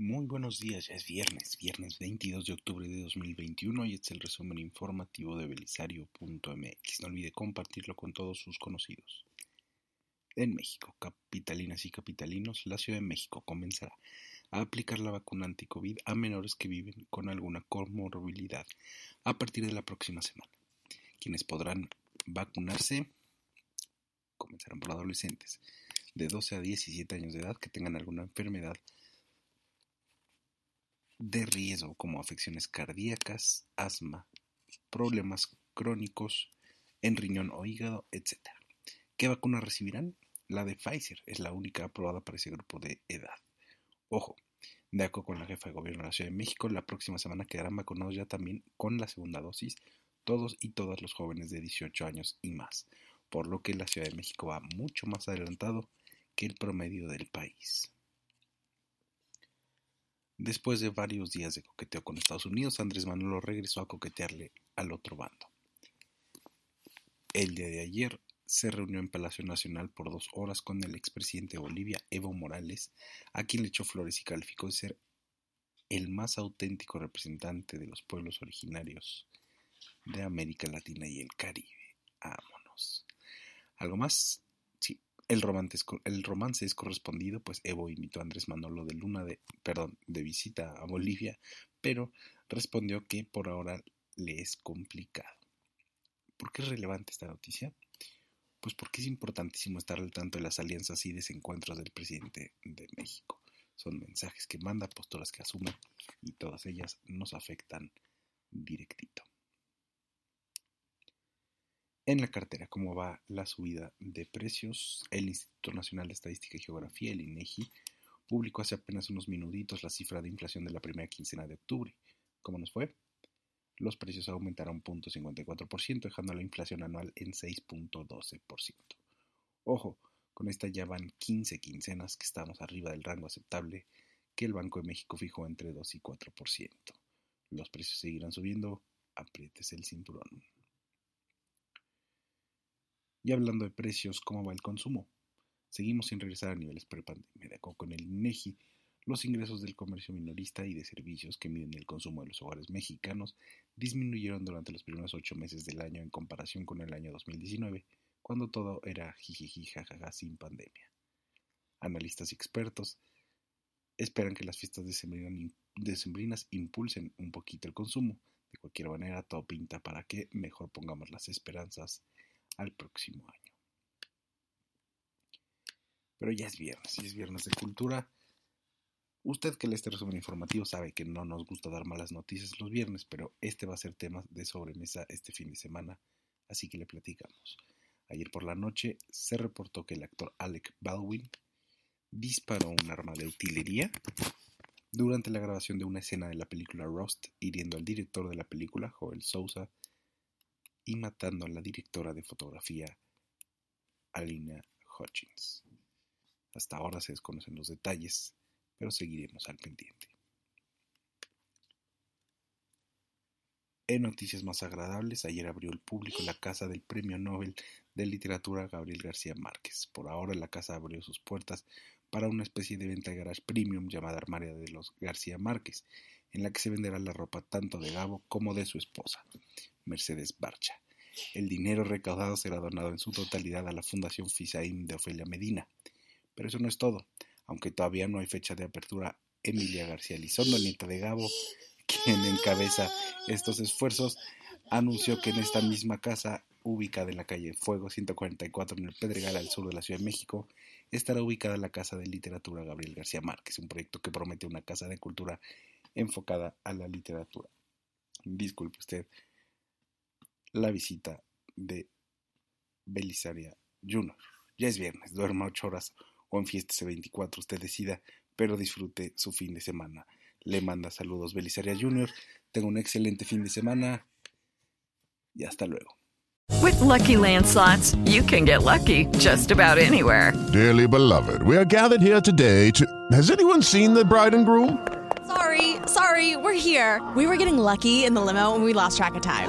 Muy buenos días, ya es viernes, viernes 22 de octubre de 2021 y este es el resumen informativo de belisario.mx. No olvide compartirlo con todos sus conocidos. En México, capitalinas y capitalinos, la Ciudad de México comenzará a aplicar la vacuna anti-COVID a menores que viven con alguna comorbilidad a partir de la próxima semana. Quienes podrán vacunarse comenzarán por adolescentes de 12 a 17 años de edad que tengan alguna enfermedad de riesgo como afecciones cardíacas, asma, problemas crónicos en riñón o hígado, etc. ¿Qué vacuna recibirán? La de Pfizer es la única aprobada para ese grupo de edad. Ojo, de acuerdo con la jefa de gobierno de la Ciudad de México, la próxima semana quedarán vacunados ya también con la segunda dosis todos y todas los jóvenes de 18 años y más, por lo que la Ciudad de México va mucho más adelantado que el promedio del país. Después de varios días de coqueteo con Estados Unidos, Andrés Manuel regresó a coquetearle al otro bando. El día de ayer se reunió en Palacio Nacional por dos horas con el expresidente de Bolivia, Evo Morales, a quien le echó flores y calificó de ser el más auténtico representante de los pueblos originarios de América Latina y el Caribe. Vámonos. ¿Algo más? Sí, el romance, es, el romance es correspondido, pues Evo invitó a Andrés Manolo de Luna de, perdón, de visita a Bolivia, pero respondió que por ahora le es complicado. ¿Por qué es relevante esta noticia? Pues porque es importantísimo estar al tanto de las alianzas y desencuentros del presidente de México. Son mensajes que manda, posturas que asume y todas ellas nos afectan directito. En la cartera, ¿cómo va la subida de precios? El Instituto Nacional de Estadística y Geografía, el INEGI, publicó hace apenas unos minutitos la cifra de inflación de la primera quincena de octubre. ¿Cómo nos fue? Los precios aumentaron 0.54%, dejando la inflación anual en 6.12%. Ojo, con esta ya van 15 quincenas que estamos arriba del rango aceptable que el Banco de México fijó entre 2 y 4%. Los precios seguirán subiendo, aprietes el cinturón. Y hablando de precios, ¿cómo va el consumo? Seguimos sin regresar a niveles prepandemia. Con el INEGI, los ingresos del comercio minorista y de servicios que miden el consumo de los hogares mexicanos disminuyeron durante los primeros ocho meses del año en comparación con el año 2019, cuando todo era jijiji jajaja sin pandemia. Analistas y expertos esperan que las fiestas decembrinas impulsen un poquito el consumo. De cualquier manera, todo pinta para que mejor pongamos las esperanzas al próximo año. Pero ya es viernes, y es viernes de cultura. Usted que lee este resumen informativo sabe que no nos gusta dar malas noticias los viernes, pero este va a ser tema de sobremesa este fin de semana, así que le platicamos. Ayer por la noche se reportó que el actor Alec Baldwin disparó un arma de utilería durante la grabación de una escena de la película Rust, hiriendo al director de la película, Joel Sousa, y matando a la directora de fotografía, Alina Hutchins. Hasta ahora se desconocen los detalles, pero seguiremos al pendiente. En noticias más agradables, ayer abrió el público la casa del Premio Nobel de Literatura Gabriel García Márquez. Por ahora la casa abrió sus puertas para una especie de venta de garage premium llamada Armaria de los García Márquez, en la que se venderá la ropa tanto de Gabo como de su esposa, Mercedes Barcha. El dinero recaudado será donado en su totalidad a la Fundación FISAIM de Ofelia Medina. Pero eso no es todo. Aunque todavía no hay fecha de apertura, Emilia García Lizondo, nieta de Gabo, quien encabeza estos esfuerzos, anunció que en esta misma casa, ubicada en la calle Fuego 144 en el Pedregal al sur de la Ciudad de México, estará ubicada la Casa de Literatura Gabriel García Márquez, un proyecto que promete una casa de cultura enfocada a la literatura. Disculpe usted la visita de Belisaria Junior. Ya es viernes, duerma 8 horas o en fiesta 24, usted decida, pero disfrute su fin de semana. Le manda saludos Belisaria Jr. Tenga un excelente fin de semana y hasta luego. With Lucky Land slots, you can get lucky just about anywhere. Dearly beloved, we are gathered here today to. Has anyone seen the bride and groom? Sorry, sorry, we're here. We were getting lucky in the limo and we lost track of time.